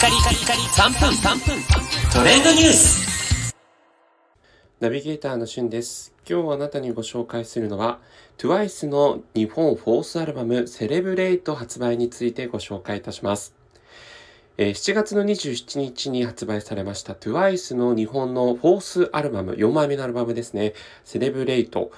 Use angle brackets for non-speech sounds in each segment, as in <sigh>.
カリカリカリ3分3分トレンドニュースナビゲーターのしゅんです。今日あなたにご紹介するのは TWICE の日本フォースアルバムセレブレイト発売についてご紹介いたします。え7月の27日に発売されました TWICE の日本のフォースアルバム、4枚目のアルバムですね。セレブレイト。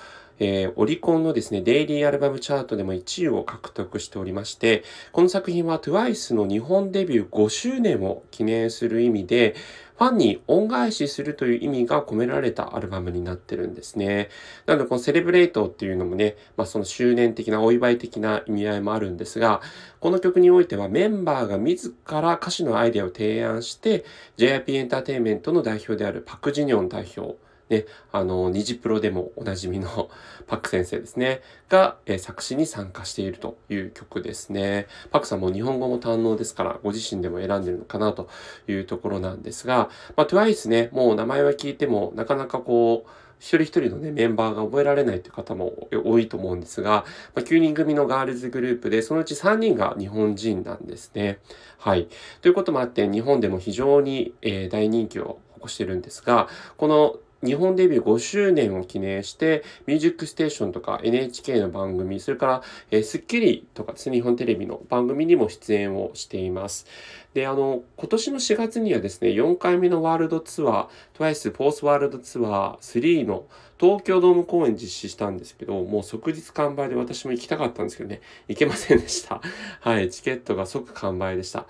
えーオリコンのですね、デイリーアルバムチャートでも1位を獲得しておりまして、この作品は TWICE の日本デビュー5周年を記念する意味で、ファンに恩返しするという意味が込められたアルバムになってるんですね。なので、このセレブレイトっていうのもね、まあその周年的なお祝い的な意味合いもあるんですが、この曲においてはメンバーが自ら歌詞のアイデアを提案して、JIP エンターテインメントの代表であるパク・ジニョン代表、ね、あの、ニジプロでもおなじみの <laughs> パク先生ですね、が、え作詞に参加しているという曲ですね。パクさんも日本語も堪能ですから、ご自身でも選んでるのかなというところなんですが、まあ、TWICE ね、もう名前は聞いても、なかなかこう、一人一人のね、メンバーが覚えられないという方も多いと思うんですが、まあ、9人組のガールズグループで、そのうち3人が日本人なんですね。はい。ということもあって、日本でも非常に、えー大人気を起こしてるんですが、この日本デビュー5周年を記念して、ミュージックステーションとか NHK の番組、それから、えースッキリとかですね、日本テレビの番組にも出演をしています。で、あの、今年の4月にはですね、4回目のワールドツアー、TWICE フォースワールドツアー3の東京ドーム公演実施したんですけど、もう即日完売で私も行きたかったんですけどね、行けませんでした。<laughs> はい、チケットが即完売でした。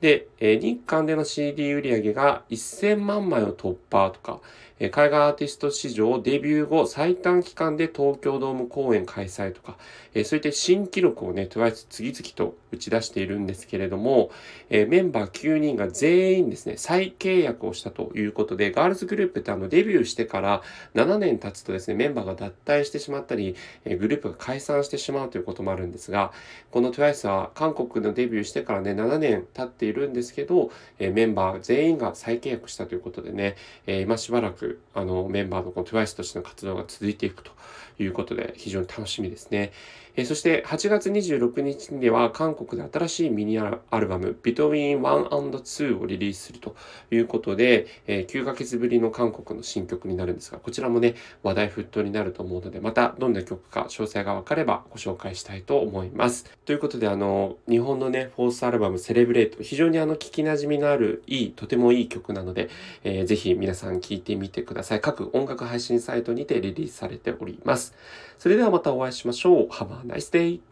で、えー日韓での CD 売り上げが1000万枚を突破とか、えー海外アーティスト史上デビュー後最短期間で東京ドーム公演開催とか、えーそういった新記録をね、TWICE 次々と打ち出しているんですけれども、えーメンバー9人が全員ですね、再契約をしたということで、ガールズグループってあのデビューしてから7年経つとですね、メンバーが脱退してしまったり、グループが解散してしまうということもあるんですが、この TWICE は韓国のデビューしてからね、7年経っているんですけど、メンバー全員が再契約したということでね、今しばらくあのメンバーのこの TWICE としての活動が続いていくということで非常に楽しみですね。そして8月26日には韓国で新しいミニアルバム Between One and Two をリリースするということで、え9ヶ月ぶりの韓国の新曲になるんですが、こちらもね、話題沸騰になると思うので、またどんな曲か詳細がわかればご紹介したいと思います。ということで、あの、日本のね、フォースアルバムセレブレート、非常にあの、聞き馴染みのあるいい、とてもいい曲なので、えーぜひ皆さん聴いてみてください。各音楽配信サイトにてリリースされております。それではまたお会いしましょう。Have a nice day!